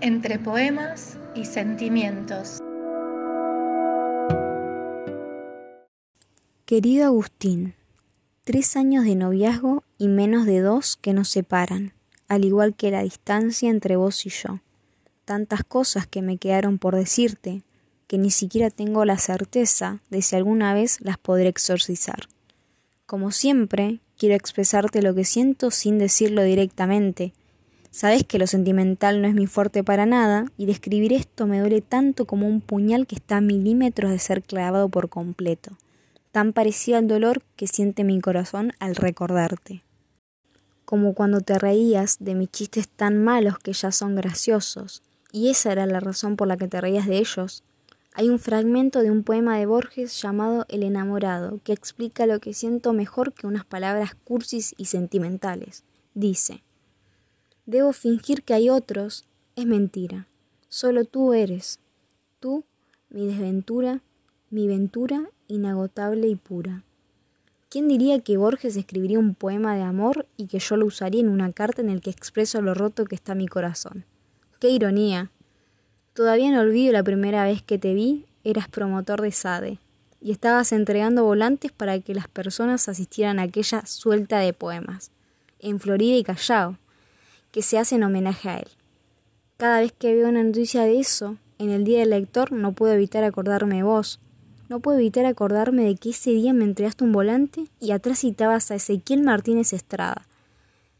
entre poemas y sentimientos. Querido Agustín, tres años de noviazgo y menos de dos que nos separan, al igual que la distancia entre vos y yo. Tantas cosas que me quedaron por decirte, que ni siquiera tengo la certeza de si alguna vez las podré exorcizar. Como siempre, quiero expresarte lo que siento sin decirlo directamente, Sabes que lo sentimental no es mi fuerte para nada, y describir esto me duele tanto como un puñal que está a milímetros de ser clavado por completo, tan parecido al dolor que siente mi corazón al recordarte. Como cuando te reías de mis chistes tan malos que ya son graciosos, y esa era la razón por la que te reías de ellos. Hay un fragmento de un poema de Borges llamado El enamorado, que explica lo que siento mejor que unas palabras cursis y sentimentales. Dice, Debo fingir que hay otros. Es mentira. Solo tú eres. Tú, mi desventura, mi ventura inagotable y pura. ¿Quién diría que Borges escribiría un poema de amor y que yo lo usaría en una carta en el que expreso lo roto que está mi corazón? ¡Qué ironía! Todavía no olvido la primera vez que te vi, eras promotor de SADE y estabas entregando volantes para que las personas asistieran a aquella suelta de poemas, en Florida y Callao que se hace en homenaje a él. Cada vez que veo una noticia de eso, en el Día del Lector, no puedo evitar acordarme de vos. No puedo evitar acordarme de que ese día me entregaste un volante y atrás citabas a Ezequiel Martínez Estrada.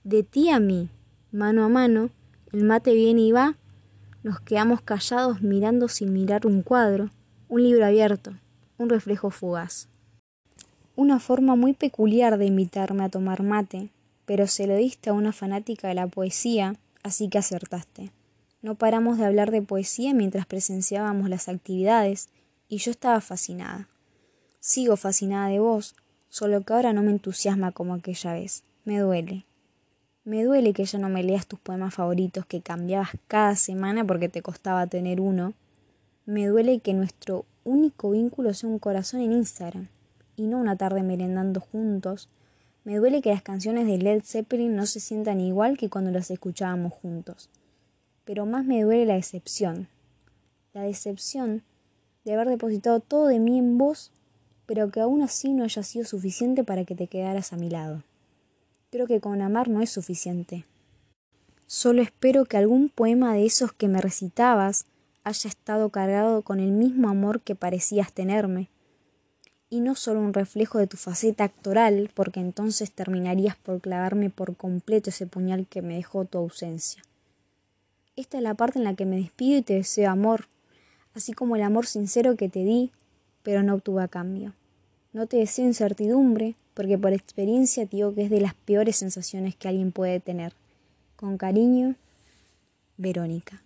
De ti a mí, mano a mano, el mate viene y va, nos quedamos callados mirando sin mirar un cuadro, un libro abierto, un reflejo fugaz. Una forma muy peculiar de invitarme a tomar mate, pero se lo diste a una fanática de la poesía, así que acertaste. No paramos de hablar de poesía mientras presenciábamos las actividades, y yo estaba fascinada. Sigo fascinada de vos, solo que ahora no me entusiasma como aquella vez. Me duele. Me duele que ya no me leas tus poemas favoritos que cambiabas cada semana porque te costaba tener uno. Me duele que nuestro único vínculo sea un corazón en Instagram y no una tarde merendando juntos me duele que las canciones de Led Zeppelin no se sientan igual que cuando las escuchábamos juntos. Pero más me duele la decepción. La decepción de haber depositado todo de mí en vos, pero que aún así no haya sido suficiente para que te quedaras a mi lado. Creo que con amar no es suficiente. Solo espero que algún poema de esos que me recitabas haya estado cargado con el mismo amor que parecías tenerme y no solo un reflejo de tu faceta actoral, porque entonces terminarías por clavarme por completo ese puñal que me dejó tu ausencia. Esta es la parte en la que me despido y te deseo amor, así como el amor sincero que te di, pero no obtuve a cambio. No te deseo incertidumbre, porque por experiencia te digo que es de las peores sensaciones que alguien puede tener. Con cariño, Verónica.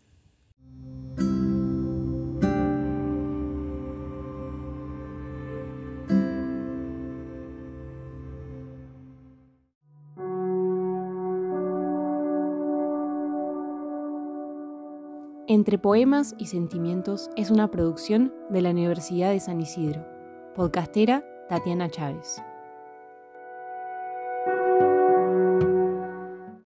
Entre Poemas y Sentimientos es una producción de la Universidad de San Isidro. Podcastera Tatiana Chávez.